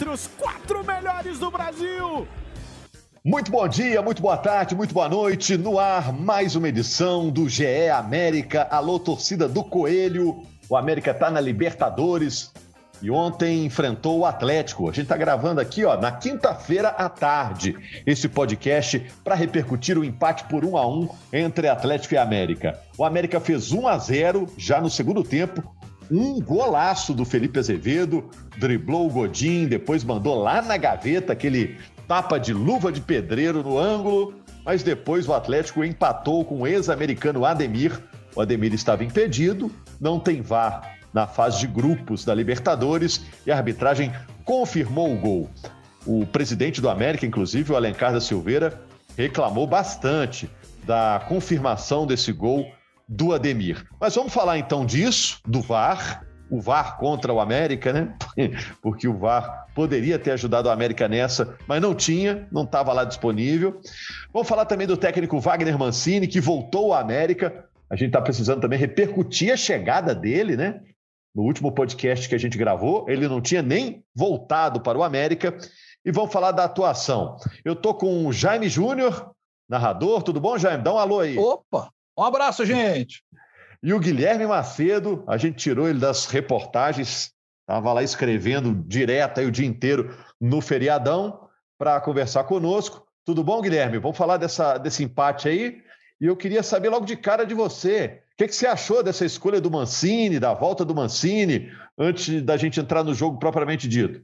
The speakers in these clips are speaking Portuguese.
Entre os quatro melhores do Brasil. Muito bom dia, muito boa tarde, muito boa noite. No ar, mais uma edição do GE América. Alô, torcida do Coelho. O América está na Libertadores e ontem enfrentou o Atlético. A gente está gravando aqui, ó, na quinta-feira à tarde, esse podcast para repercutir o empate por 1 a 1 entre Atlético e América. O América fez 1 a 0 já no segundo tempo. Um golaço do Felipe Azevedo, driblou o Godin, depois mandou lá na gaveta aquele tapa de luva de pedreiro no ângulo, mas depois o Atlético empatou com o ex-americano Ademir. O Ademir estava impedido, não tem VAR na fase de grupos da Libertadores e a arbitragem confirmou o gol. O presidente do América, inclusive, o Alencar da Silveira, reclamou bastante da confirmação desse gol do Ademir. Mas vamos falar então disso, do VAR, o VAR contra o América, né? Porque o VAR poderia ter ajudado o América nessa, mas não tinha, não estava lá disponível. Vamos falar também do técnico Wagner Mancini, que voltou à América. A gente está precisando também repercutir a chegada dele, né? No último podcast que a gente gravou, ele não tinha nem voltado para o América. E vamos falar da atuação. Eu tô com o Jaime Júnior, narrador. Tudo bom, Jaime? Dá um alô aí. Opa! Um abraço, gente! E o Guilherme Macedo, a gente tirou ele das reportagens, estava lá escrevendo direto aí o dia inteiro no feriadão para conversar conosco. Tudo bom, Guilherme? Vamos falar dessa, desse empate aí. E eu queria saber logo de cara de você. O que, que você achou dessa escolha do Mancini, da volta do Mancini, antes da gente entrar no jogo propriamente dito?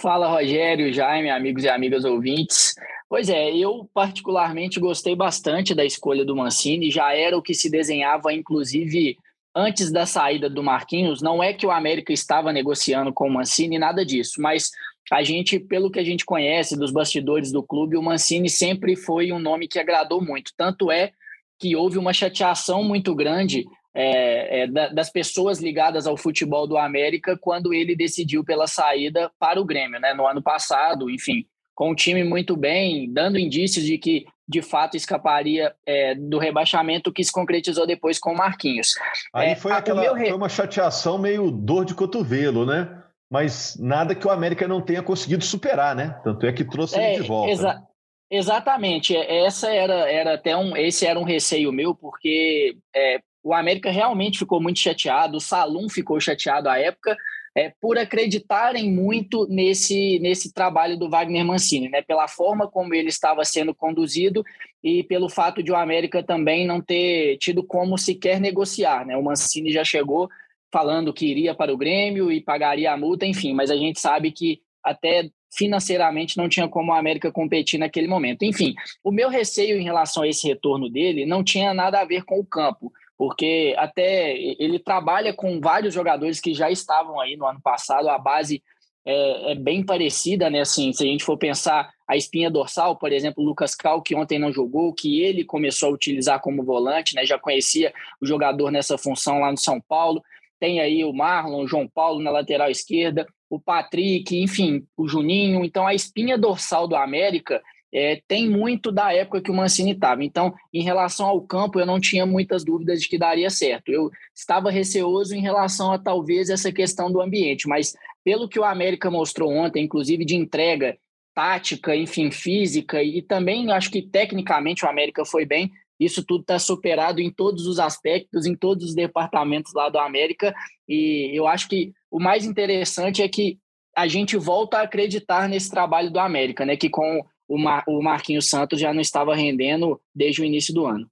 Fala, Rogério, Jaime, amigos e amigas ouvintes. Pois é, eu particularmente gostei bastante da escolha do Mancini, já era o que se desenhava, inclusive, antes da saída do Marquinhos. Não é que o América estava negociando com o Mancini, nada disso, mas a gente, pelo que a gente conhece dos bastidores do clube, o Mancini sempre foi um nome que agradou muito. Tanto é que houve uma chateação muito grande é, é, das pessoas ligadas ao futebol do América quando ele decidiu pela saída para o Grêmio, né? No ano passado, enfim, com o time muito bem, dando indícios de que de fato escaparia é, do rebaixamento que se concretizou depois com o Marquinhos. Aí é, foi, aquela, re... foi uma chateação meio dor de cotovelo, né? Mas nada que o América não tenha conseguido superar, né? Tanto é que trouxe ele é, de volta. Exa exatamente. Essa era, era até um, esse era um receio meu, porque é, o América realmente ficou muito chateado, o Salum ficou chateado à época, é, por acreditarem muito nesse, nesse trabalho do Wagner Mancini, né? pela forma como ele estava sendo conduzido e pelo fato de o América também não ter tido como sequer negociar. Né? O Mancini já chegou falando que iria para o Grêmio e pagaria a multa, enfim, mas a gente sabe que até financeiramente não tinha como a América competir naquele momento. Enfim, o meu receio em relação a esse retorno dele não tinha nada a ver com o campo porque até ele trabalha com vários jogadores que já estavam aí no ano passado, a base é, é, bem parecida, né? Assim, se a gente for pensar a espinha dorsal, por exemplo, Lucas Cal, que ontem não jogou, que ele começou a utilizar como volante, né? Já conhecia o jogador nessa função lá no São Paulo. Tem aí o Marlon, o João Paulo na lateral esquerda, o Patrick, enfim, o Juninho. Então, a espinha dorsal do América é, tem muito da época que o Mancini estava. Então, em relação ao campo, eu não tinha muitas dúvidas de que daria certo. Eu estava receoso em relação a talvez essa questão do ambiente, mas pelo que o América mostrou ontem, inclusive de entrega tática, enfim, física, e também acho que tecnicamente o América foi bem. Isso tudo está superado em todos os aspectos, em todos os departamentos lá do América. E eu acho que o mais interessante é que a gente volta a acreditar nesse trabalho do América, né? Que com o, Mar, o Marquinhos Santos já não estava rendendo desde o início do ano.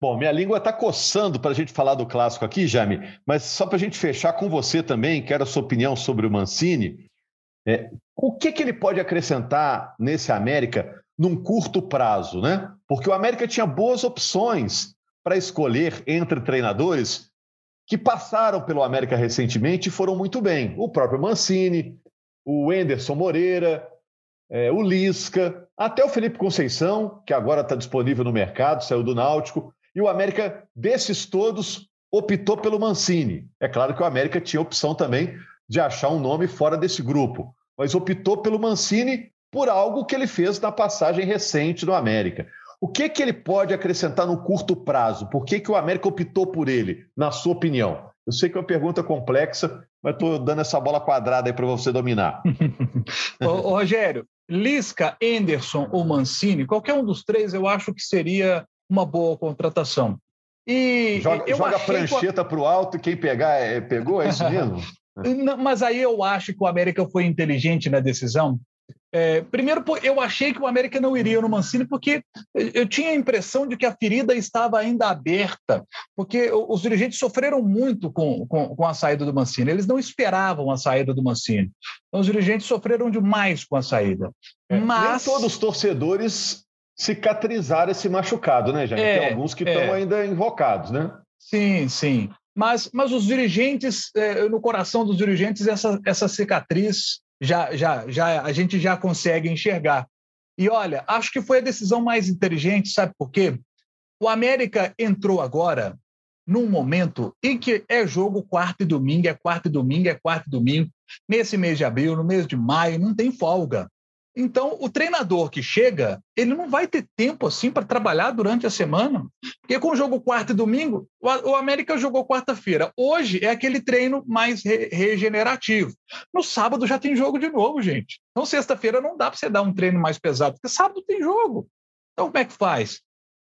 Bom, minha língua está coçando para a gente falar do clássico aqui, Jaime, mas só para a gente fechar com você também, quero a sua opinião sobre o Mancini. É, o que, que ele pode acrescentar nesse América num curto prazo, né? Porque o América tinha boas opções para escolher entre treinadores que passaram pelo América recentemente e foram muito bem. O próprio Mancini, o Enderson Moreira, é, o Lisca, até o Felipe Conceição, que agora está disponível no mercado, saiu do Náutico. E o América, desses todos, optou pelo Mancini. É claro que o América tinha opção também de achar um nome fora desse grupo, mas optou pelo Mancini por algo que ele fez na passagem recente no América. O que, que ele pode acrescentar no curto prazo? Por que, que o América optou por ele, na sua opinião? Eu sei que é uma pergunta complexa, mas estou dando essa bola quadrada aí para você dominar. ô, Rogério, Lisca, Enderson ou Mancini, qualquer um dos três eu acho que seria uma boa contratação. E joga, joga a prancheta para o alto e quem pegar é, pegou, é isso mesmo? mas aí eu acho que o América foi inteligente na decisão, é, primeiro, eu achei que o América não iria no Mancini, porque eu tinha a impressão de que a ferida estava ainda aberta, porque os dirigentes sofreram muito com, com, com, a saída do Mancini. Eles não esperavam a saída do Mancini. Então, os dirigentes sofreram demais com a saída. É, Mas... Nem todos os torcedores cicatrizaram esse machucado, né, Jair? É, Tem alguns que estão é. ainda invocados, né? Sim, sim. Mas, mas os dirigentes, é, no coração dos dirigentes, essa, essa cicatriz já, já, já a gente já consegue enxergar. E olha, acho que foi a decisão mais inteligente, sabe por quê? O América entrou agora num momento em que é jogo quarto e domingo, é quarto e domingo, é quarto e domingo. Nesse mês de abril, no mês de maio, não tem folga. Então, o treinador que chega, ele não vai ter tempo assim para trabalhar durante a semana. Porque com o jogo quarta e domingo, o América jogou quarta-feira. Hoje é aquele treino mais re regenerativo. No sábado já tem jogo de novo, gente. Então, sexta-feira não dá para você dar um treino mais pesado, porque sábado tem jogo. Então, como é que faz?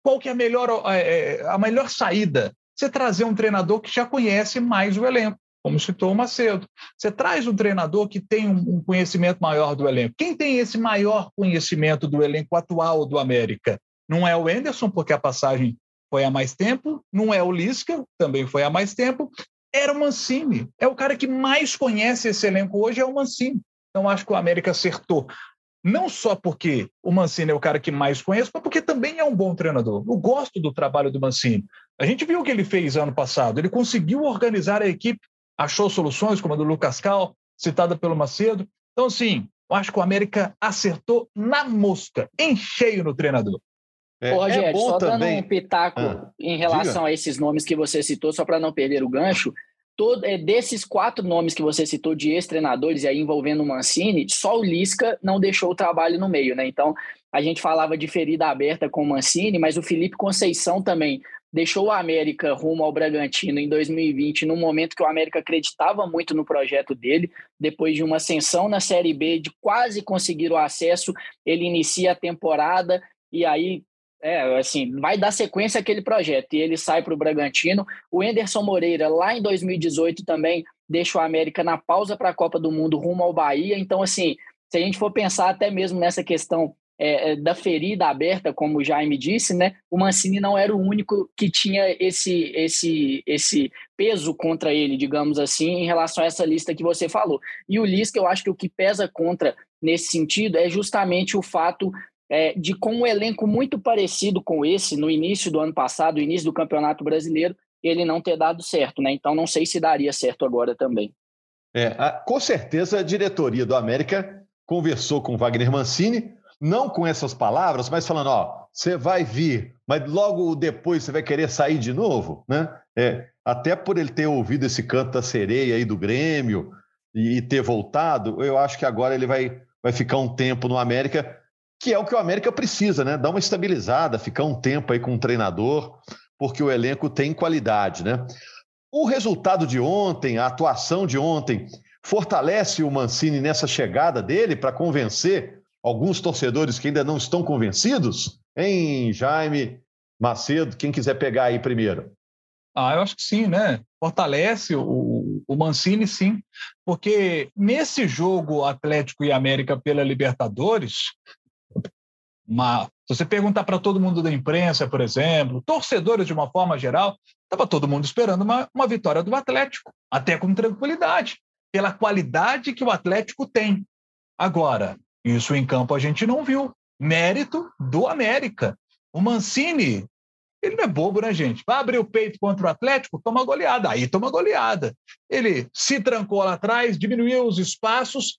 Qual que é a melhor, é, é, a melhor saída? Você trazer um treinador que já conhece mais o elenco como citou o Macedo. Você traz um treinador que tem um conhecimento maior do elenco. Quem tem esse maior conhecimento do elenco atual do América? Não é o Enderson, porque a passagem foi há mais tempo, não é o Lisca, também foi há mais tempo, era o Mancini. É o cara que mais conhece esse elenco hoje, é o Mancini. Então, acho que o América acertou. Não só porque o Mancini é o cara que mais conhece, mas porque também é um bom treinador. Eu gosto do trabalho do Mancini. A gente viu o que ele fez ano passado. Ele conseguiu organizar a equipe achou soluções, como a do Lucas Cal, citada pelo Macedo. Então, sim, eu acho que o América acertou na mosca, em cheio no treinador. É, Ô, Rogério, é só também... dando um pitaco ah, em relação diga. a esses nomes que você citou, só para não perder o gancho, todo, é, desses quatro nomes que você citou de ex-treinadores, e aí envolvendo o Mancini, só o Lisca não deixou o trabalho no meio, né? Então, a gente falava de ferida aberta com o Mancini, mas o Felipe Conceição também deixou o América rumo ao Bragantino em 2020, num momento que o América acreditava muito no projeto dele, depois de uma ascensão na Série B, de quase conseguir o acesso, ele inicia a temporada e aí é, assim, vai dar sequência àquele projeto e ele sai para o Bragantino. O Enderson Moreira, lá em 2018, também deixa o América na pausa para a Copa do Mundo rumo ao Bahia. Então, assim, se a gente for pensar até mesmo nessa questão é, é, da ferida aberta, como o Jaime disse, né? O Mancini não era o único que tinha esse, esse, esse peso contra ele, digamos assim, em relação a essa lista que você falou. E o Lisca, eu acho que o que pesa contra nesse sentido é justamente o fato é, de com um elenco muito parecido com esse no início do ano passado, início do Campeonato Brasileiro, ele não ter dado certo, né? Então não sei se daria certo agora também. É, a, com certeza a diretoria do América conversou com Wagner Mancini não com essas palavras, mas falando, ó, você vai vir, mas logo depois você vai querer sair de novo, né? É, até por ele ter ouvido esse canto da sereia aí do Grêmio e, e ter voltado, eu acho que agora ele vai, vai ficar um tempo no América, que é o que o América precisa, né? Dar uma estabilizada, ficar um tempo aí com um treinador, porque o elenco tem qualidade, né? O resultado de ontem, a atuação de ontem, fortalece o Mancini nessa chegada dele para convencer alguns torcedores que ainda não estão convencidos? Hein, Jaime, Macedo, quem quiser pegar aí primeiro. Ah, eu acho que sim, né? Fortalece o, o Mancini, sim, porque nesse jogo Atlético e América pela Libertadores, uma, se você perguntar para todo mundo da imprensa, por exemplo, torcedores de uma forma geral, estava todo mundo esperando uma, uma vitória do Atlético, até com tranquilidade, pela qualidade que o Atlético tem. Agora, isso em campo a gente não viu. Mérito do América. O Mancini Ele não é bobo, né, gente? Vai abrir o peito contra o Atlético, toma goleada. Aí toma goleada. Ele se trancou lá atrás, diminuiu os espaços.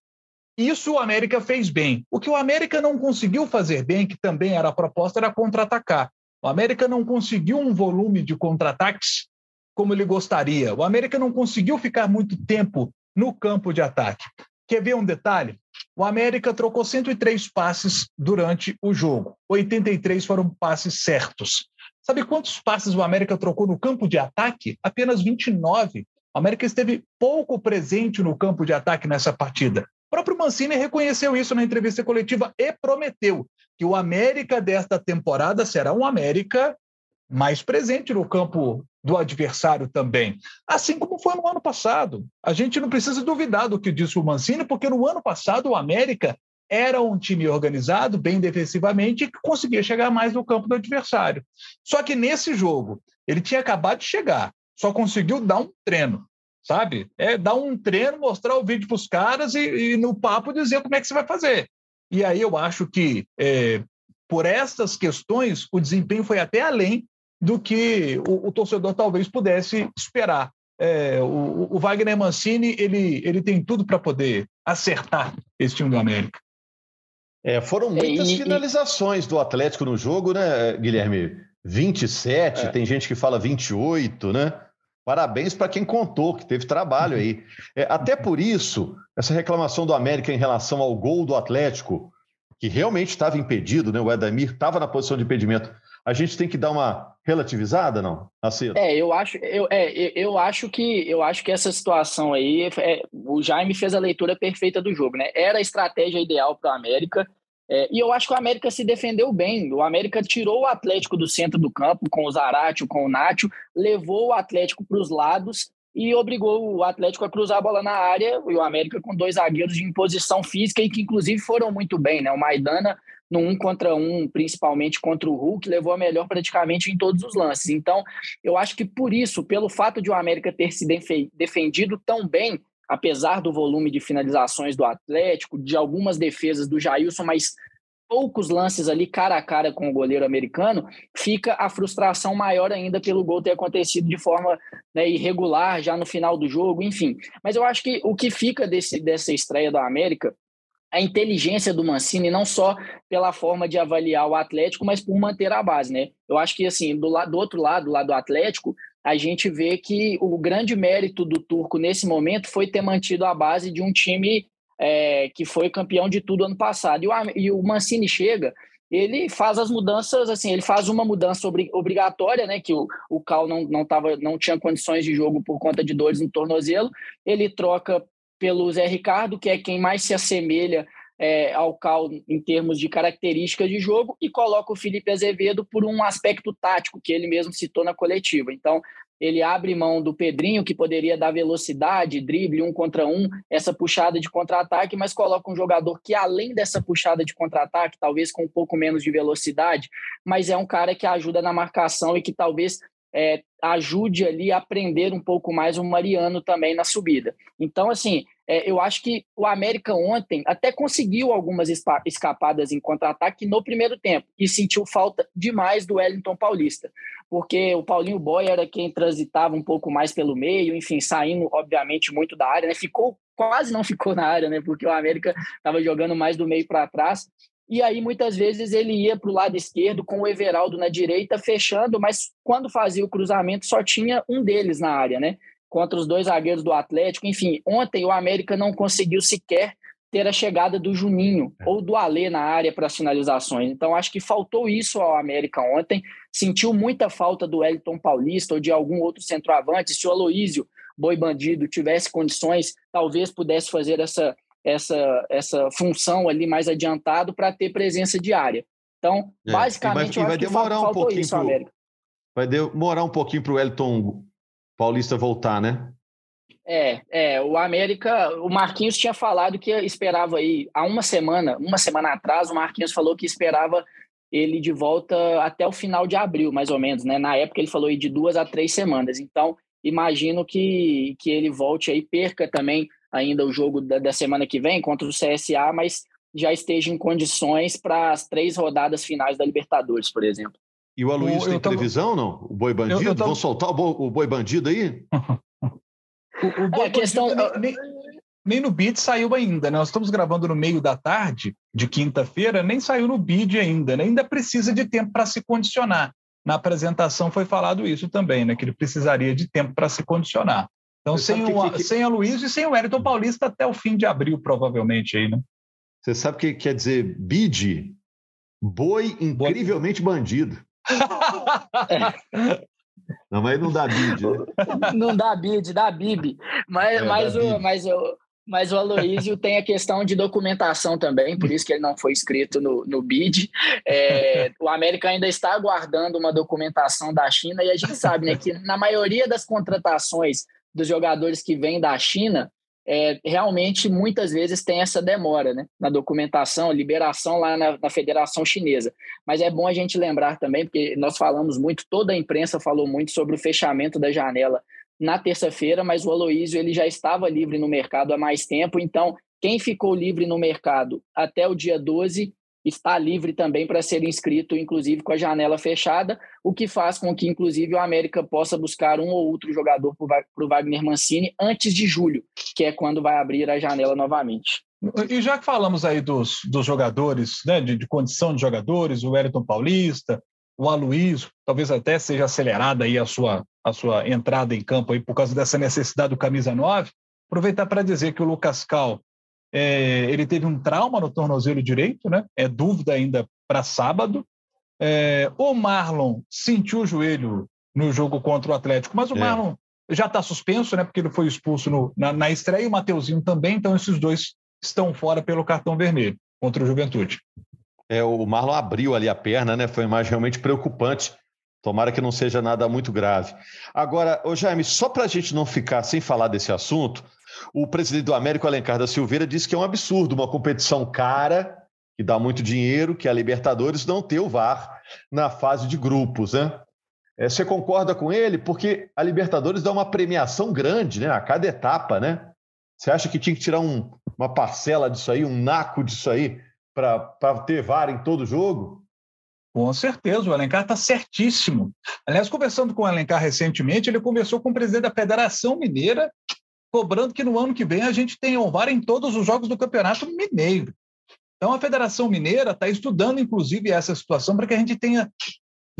Isso o América fez bem. O que o América não conseguiu fazer bem, que também era a proposta, era contra-atacar. O América não conseguiu um volume de contra-ataques como ele gostaria. O América não conseguiu ficar muito tempo no campo de ataque. Quer ver um detalhe? O América trocou 103 passes durante o jogo. 83 foram passes certos. Sabe quantos passes o América trocou no campo de ataque? Apenas 29. O América esteve pouco presente no campo de ataque nessa partida. O próprio Mancini reconheceu isso na entrevista coletiva e prometeu que o América desta temporada será um América mais presente no campo do adversário também. Assim como foi no ano passado. A gente não precisa duvidar do que disse o Mancini, porque no ano passado o América era um time organizado, bem defensivamente, e que conseguia chegar mais no campo do adversário. Só que nesse jogo, ele tinha acabado de chegar, só conseguiu dar um treino, sabe? É dar um treino, mostrar o vídeo para os caras e, e, no papo dizer como é que você vai fazer. E aí eu acho que, é, por essas questões, o desempenho foi até além do que o, o torcedor talvez pudesse esperar. É, o, o, Wagner Mancini ele, ele tem tudo para poder acertar esse time do América. É, foram muitas e, finalizações e... do Atlético no jogo, né, Guilherme? 27, é. tem gente que fala 28, né? Parabéns para quem contou, que teve trabalho aí. É, até por isso, essa reclamação do América em relação ao gol do Atlético, que realmente estava impedido, né? O Edamir estava na posição de impedimento. A gente tem que dar uma relativizada, não? Assim. É, eu acho, eu, é, eu acho que eu acho que essa situação aí, é, o Jaime fez a leitura perfeita do jogo, né? Era a estratégia ideal para o América. É, e eu acho que o América se defendeu bem. O América tirou o Atlético do centro do campo, com o Zaratio, com o Nacho, levou o Atlético para os lados e obrigou o Atlético a cruzar a bola na área. E o América com dois zagueiros de imposição física e que, inclusive, foram muito bem. Né? O Maidana, no um contra um, principalmente contra o Hulk, levou a melhor praticamente em todos os lances. Então, eu acho que por isso, pelo fato de o América ter se defendido tão bem, apesar do volume de finalizações do Atlético, de algumas defesas do Jailson, mas poucos lances ali cara a cara com o goleiro americano, fica a frustração maior ainda pelo gol ter acontecido de forma né, irregular já no final do jogo, enfim. Mas eu acho que o que fica desse, dessa estreia do América a inteligência do Mancini, não só pela forma de avaliar o Atlético, mas por manter a base, né? Eu acho que, assim, do, lado, do outro lado, do lado do Atlético, a gente vê que o grande mérito do Turco nesse momento foi ter mantido a base de um time é, que foi campeão de tudo ano passado. E o, e o Mancini chega, ele faz as mudanças, assim, ele faz uma mudança obri obrigatória, né? Que o, o Cal não, não, tava, não tinha condições de jogo por conta de dores no tornozelo. Ele troca pelo Zé Ricardo, que é quem mais se assemelha é, ao Cal em termos de características de jogo e coloca o Felipe Azevedo por um aspecto tático que ele mesmo citou na coletiva. Então, ele abre mão do Pedrinho, que poderia dar velocidade, drible, um contra um, essa puxada de contra-ataque, mas coloca um jogador que, além dessa puxada de contra-ataque, talvez com um pouco menos de velocidade, mas é um cara que ajuda na marcação e que talvez é, ajude ali a aprender um pouco mais o Mariano também na subida. Então, assim, é, eu acho que o América ontem até conseguiu algumas escapadas em contra-ataque no primeiro tempo e sentiu falta demais do Wellington Paulista, porque o Paulinho Boy era quem transitava um pouco mais pelo meio, enfim, saindo, obviamente, muito da área, né? Ficou, quase não ficou na área, né? Porque o América estava jogando mais do meio para trás. E aí, muitas vezes, ele ia para o lado esquerdo com o Everaldo na direita, fechando, mas quando fazia o cruzamento, só tinha um deles na área, né? contra os dois zagueiros do Atlético. Enfim, ontem o América não conseguiu sequer ter a chegada do Juninho é. ou do Alê na área para as finalizações. Então, acho que faltou isso ao América ontem. Sentiu muita falta do Elton Paulista ou de algum outro centroavante. Se o Aloísio, boi bandido, tivesse condições, talvez pudesse fazer essa, essa, essa função ali mais adiantado para ter presença diária. Então, é. basicamente, vai, eu que faltou um isso ao América. Vai demorar um pouquinho para o Elton Paulista voltar, né? É, é, o América, o Marquinhos tinha falado que esperava aí há uma semana, uma semana atrás, o Marquinhos falou que esperava ele de volta até o final de abril, mais ou menos, né? Na época ele falou aí de duas a três semanas. Então, imagino que, que ele volte aí, perca também ainda o jogo da, da semana que vem contra o CSA, mas já esteja em condições para as três rodadas finais da Libertadores, por exemplo. E o Aloysio tem televisão, não? O boi bandido? Eu, eu Vão soltar o boi, o boi bandido aí? o, o boi é, questão... nem, nem, no BID saiu ainda, né? Nós estamos gravando no meio da tarde, de quinta-feira, nem saiu no BID ainda, né? Ainda precisa de tempo para se condicionar. Na apresentação foi falado isso também, né? Que ele precisaria de tempo para se condicionar. Então, sem, o, que, que... sem a Luiz e sem o Wellington Paulista até o fim de abril, provavelmente, aí, né? Você sabe o que quer dizer bid? Boi incrivelmente bandido. Não, mas não dá bid. Né? Não dá bid, dá bib. Mas, é, mas, o, mas, o, mas o Aloísio tem a questão de documentação também, por isso que ele não foi escrito no, no BID. É, o América ainda está aguardando uma documentação da China, e a gente sabe né, que na maioria das contratações dos jogadores que vêm da China, é, realmente muitas vezes tem essa demora né, na documentação, liberação lá na, na, Federação Chinesa. Mas é bom a gente lembrar também, porque nós falamos muito, toda a imprensa falou muito sobre o fechamento da janela na terça-feira, mas o Aloísio ele já estava livre no mercado há mais tempo, então quem ficou livre no mercado até o dia 12 está livre também para ser inscrito, inclusive com a janela fechada, o que faz com que, inclusive, o América possa buscar um ou outro jogador para o Wagner Mancini antes de julho, que é quando vai abrir a janela novamente. E já que falamos aí dos, dos jogadores, né, de, de condição de jogadores, o Wellington Paulista, o Aloysio, talvez até seja acelerada aí a sua, a sua entrada em campo aí por causa dessa necessidade do camisa 9, aproveitar para dizer que o Lucas Cal é, ele teve um trauma no tornozelo direito, né? É dúvida ainda para sábado. É, o Marlon sentiu o joelho no jogo contra o Atlético, mas o é. Marlon já está suspenso, né? Porque ele foi expulso no, na, na estreia e o Mateuzinho também, então esses dois estão fora pelo cartão vermelho contra o Juventude. É, o Marlon abriu ali a perna, né? Foi uma imagem realmente preocupante. Tomara que não seja nada muito grave. Agora, ô Jaime, só para a gente não ficar sem falar desse assunto, o presidente do Américo, Alencar da Silveira, disse que é um absurdo uma competição cara, que dá muito dinheiro, que é a Libertadores, não ter o VAR na fase de grupos, né? É, você concorda com ele? Porque a Libertadores dá uma premiação grande né, a cada etapa, né? Você acha que tinha que tirar um, uma parcela disso aí, um naco disso aí, para ter VAR em todo jogo? Com certeza, o Alencar está certíssimo. Aliás, conversando com o Alencar recentemente, ele conversou com o presidente da Federação Mineira cobrando que no ano que vem a gente tenha o VAR em todos os jogos do Campeonato Mineiro. Então a Federação Mineira está estudando, inclusive, essa situação para que a gente tenha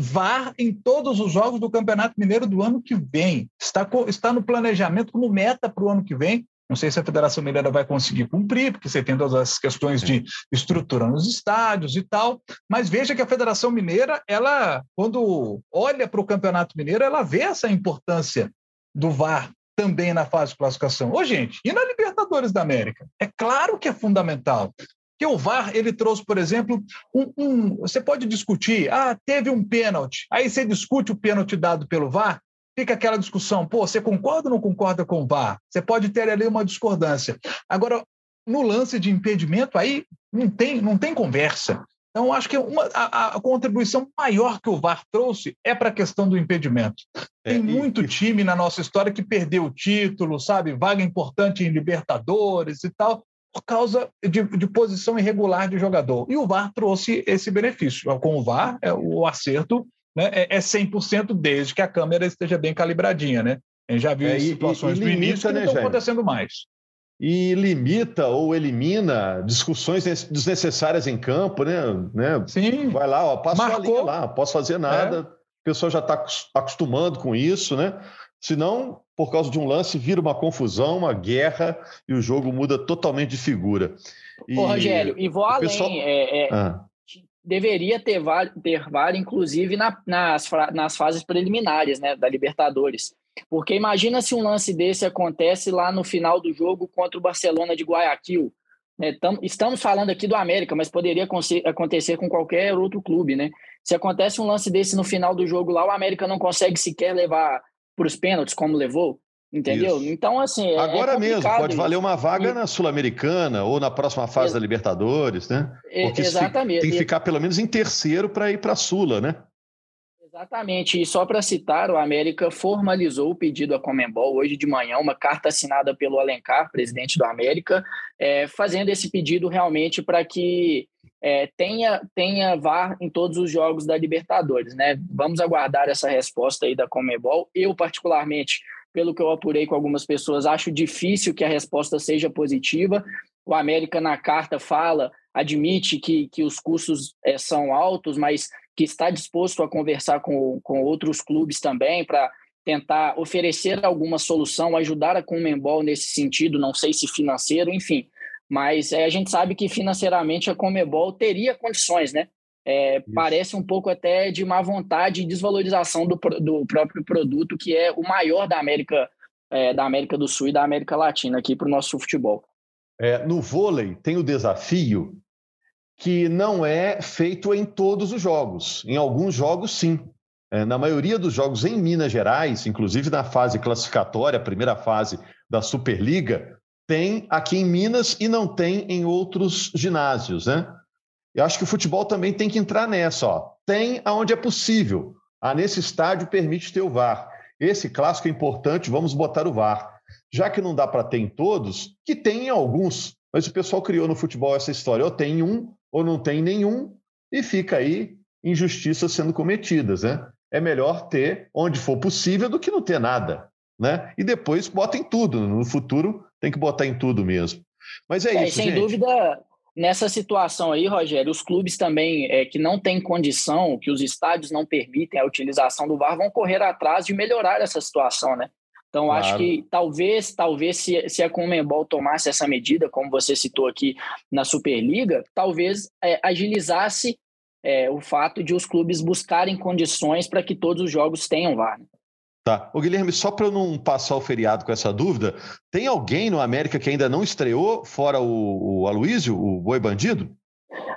VAR em todos os jogos do Campeonato Mineiro do ano que vem. Está, está no planejamento como meta para o ano que vem. Não sei se a Federação Mineira vai conseguir cumprir, porque você tem todas as questões de estrutura nos estádios e tal. Mas veja que a Federação Mineira, ela, quando olha para o Campeonato Mineiro, ela vê essa importância do VAR também na fase de classificação. Ô, gente, e na Libertadores da América? É claro que é fundamental. Que o VAR ele trouxe, por exemplo, um, um, você pode discutir, ah, teve um pênalti, aí você discute o pênalti dado pelo VAR, fica aquela discussão, pô, você concorda ou não concorda com o VAR? Você pode ter ali uma discordância. Agora, no lance de impedimento, aí não tem, não tem conversa. Então, acho que uma, a, a, contribuição maior que o VAR trouxe é para a questão do impedimento. É, Tem muito e, time na nossa história que perdeu o título, sabe? Vaga importante em Libertadores e tal, por causa de, de posição irregular de jogador. E o VAR trouxe esse benefício. Com o VAR, é, o acerto né, é, é 100% desde que a câmera esteja bem calibradinha, né? A gente já viu é, situações e, e limita, no início que né, não estão acontecendo mais e limita ou elimina discussões desnecessárias em campo, né? né? Sim. Vai lá, ó, passo a linha lá, não posso fazer nada. É. O pessoal já está acostumando com isso, né? Senão, por causa de um lance, vira uma confusão, uma guerra e o jogo muda totalmente de figura. E... Ô, Rogério, e vou além. Pessoal... É, é, ah. Deveria ter VAR, ter VAR inclusive na, nas, nas fases preliminares né, da Libertadores. Porque imagina se um lance desse acontece lá no final do jogo contra o Barcelona de Guayaquil. Né? Estamos falando aqui do América, mas poderia acontecer com qualquer outro clube. Né? Se acontece um lance desse no final do jogo lá, o América não consegue sequer levar para os pênaltis como levou. Entendeu? Isso. Então, assim. É, Agora é mesmo, pode valer uma vaga e... na Sul-Americana ou na próxima fase da Libertadores, né? Porque Exatamente. tem que ficar pelo menos em terceiro para ir para a Sula, né? Exatamente, e só para citar, o América formalizou o pedido à Comembol hoje de manhã, uma carta assinada pelo Alencar, presidente do América, é, fazendo esse pedido realmente para que é, tenha, tenha VAR em todos os jogos da Libertadores, né? Vamos aguardar essa resposta aí da Comebol. Eu, particularmente, pelo que eu apurei com algumas pessoas, acho difícil que a resposta seja positiva. O América, na carta, fala, admite que, que os custos é, são altos, mas que está disposto a conversar com, com outros clubes também para tentar oferecer alguma solução, ajudar a Comembol nesse sentido, não sei se financeiro, enfim. Mas é, a gente sabe que financeiramente a Comebol teria condições, né? É, parece um pouco até de má vontade e desvalorização do, do próprio produto, que é o maior da América, é, da América do Sul e da América Latina aqui para o nosso futebol. É, no vôlei tem o desafio que não é feito em todos os jogos. Em alguns jogos, sim. É, na maioria dos jogos em Minas Gerais, inclusive na fase classificatória, primeira fase da Superliga, tem aqui em Minas e não tem em outros ginásios, né? Eu acho que o futebol também tem que entrar nessa, ó. Tem aonde é possível. Ah, nesse estádio permite ter o VAR. Esse clássico é importante, vamos botar o VAR. Já que não dá para ter em todos, que tem em alguns. Mas o pessoal criou no futebol essa história, ou tem um, ou não tem nenhum, e fica aí injustiças sendo cometidas, né? É melhor ter onde for possível do que não ter nada, né? E depois bota em tudo. No futuro tem que botar em tudo mesmo. Mas é, é isso, sem gente. dúvida, nessa situação aí, Rogério, os clubes também é, que não têm condição, que os estádios não permitem a utilização do VAR, vão correr atrás de melhorar essa situação, né? Então, claro. acho que talvez, talvez se, se a Comembol tomasse essa medida, como você citou aqui na Superliga, talvez é, agilizasse é, o fato de os clubes buscarem condições para que todos os jogos tenham VAR. Né? Tá. O Guilherme, só para eu não passar o feriado com essa dúvida, tem alguém no América que ainda não estreou, fora o, o Aloysio, o Boi Bandido?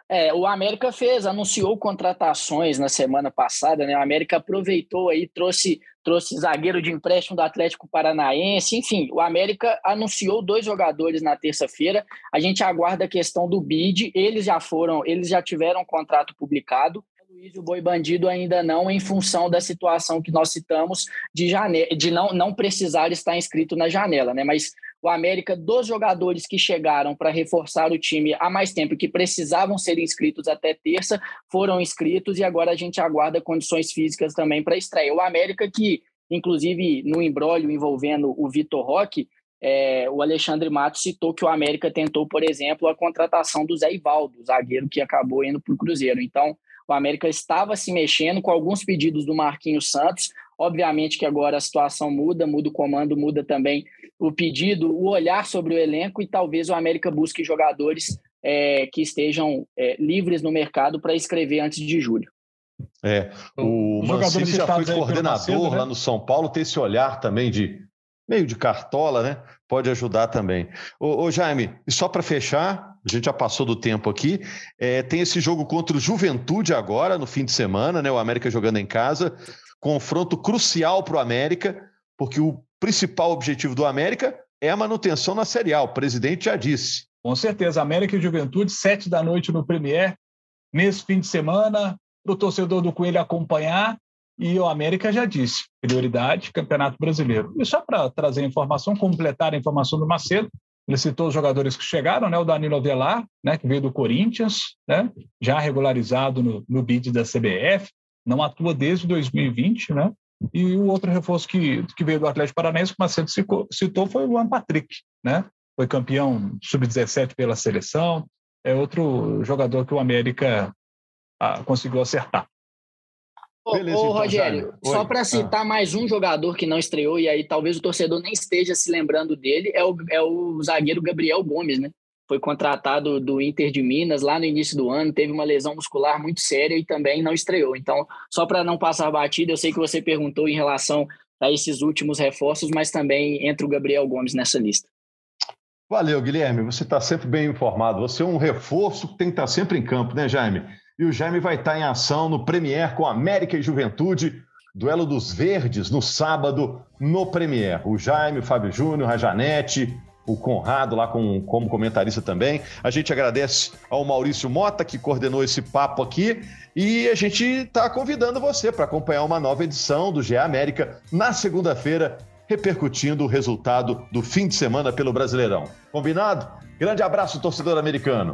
É, o América fez, anunciou contratações na semana passada, né? O América aproveitou aí, trouxe, trouxe zagueiro de empréstimo do Atlético Paranaense, enfim, o América anunciou dois jogadores na terça-feira. A gente aguarda a questão do bid, eles já foram, eles já tiveram um contrato publicado. Luiz o Boi Bandido ainda não, em função da situação que nós citamos de, janela, de não, não precisar estar inscrito na janela, né? Mas o América, dos jogadores que chegaram para reforçar o time há mais tempo, que precisavam ser inscritos até terça, foram inscritos e agora a gente aguarda condições físicas também para estreia. O América que, inclusive, no embrólio envolvendo o Vitor Roque, é, o Alexandre Matos citou que o América tentou, por exemplo, a contratação do Zé Ivaldo, zagueiro que acabou indo para o Cruzeiro. Então, o América estava se mexendo com alguns pedidos do Marquinhos Santos. Obviamente que agora a situação muda, muda o comando, muda também o pedido, o olhar sobre o elenco e talvez o América busque jogadores é, que estejam é, livres no mercado para escrever antes de julho. É, o Mancini já foi coordenador né? lá no São Paulo, tem esse olhar também de meio de cartola, né? Pode ajudar também. Ô, ô Jaime, e só para fechar, a gente já passou do tempo aqui, é, tem esse jogo contra o Juventude agora, no fim de semana, né? O América jogando em casa. Confronto crucial para o América, porque o principal objetivo do América é a manutenção na Série A. O presidente já disse. Com certeza, América e Juventude, sete da noite no Premier, nesse fim de semana, para o torcedor do Coelho acompanhar e o América já disse, prioridade, Campeonato Brasileiro. E só para trazer a informação, completar a informação do Macedo, ele citou os jogadores que chegaram, né? O Danilo Avelar, né? Que veio do Corinthians, né? Já regularizado no, no bid da CBF, não atua desde 2020, né? E o outro reforço que, que veio do Atlético Paranaense, que o Macedo citou, foi o Luan Patrick, né? Foi campeão sub-17 pela seleção, é outro jogador que o América ah, conseguiu acertar. Beleza, ô, então, Rogério, só para citar ah. mais um jogador que não estreou, e aí talvez o torcedor nem esteja se lembrando dele, é o, é o zagueiro Gabriel Gomes, né? Foi contratado do Inter de Minas lá no início do ano, teve uma lesão muscular muito séria e também não estreou. Então, só para não passar batida, eu sei que você perguntou em relação a esses últimos reforços, mas também entra o Gabriel Gomes nessa lista. Valeu, Guilherme. Você está sempre bem informado. Você é um reforço que tem que estar sempre em campo, né, Jaime? E o Jaime vai estar em ação no Premier com América e Juventude, duelo dos Verdes no sábado no Premier. O Jaime, o Fábio Júnior, a Janete, o Conrado lá com, como comentarista também. A gente agradece ao Maurício Mota que coordenou esse papo aqui e a gente está convidando você para acompanhar uma nova edição do GE América na segunda-feira, repercutindo o resultado do fim de semana pelo Brasileirão. Combinado? Grande abraço, torcedor americano.